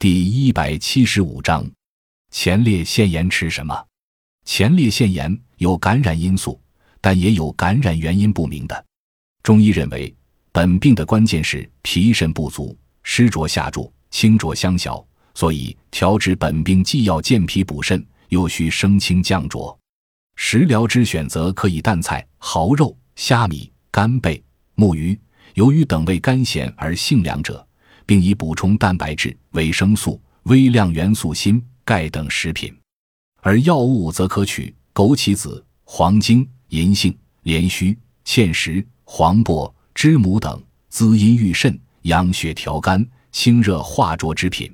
第一百七十五章，前列腺炎吃什么？前列腺炎有感染因素，但也有感染原因不明的。中医认为，本病的关键是脾肾不足，湿浊下注，清浊相消，所以调治本病既要健脾补肾，又需升清降浊。食疗之选择可以淡菜、蚝肉、虾米、干贝、木鱼、鱿鱼等为甘咸而性凉者。并以补充蛋白质、维生素、微量元素锌、钙等食品，而药物则可取枸杞子、黄精、银杏、连须、芡实、黄柏、知母等滋阴育肾、养血调肝、清热化浊之品。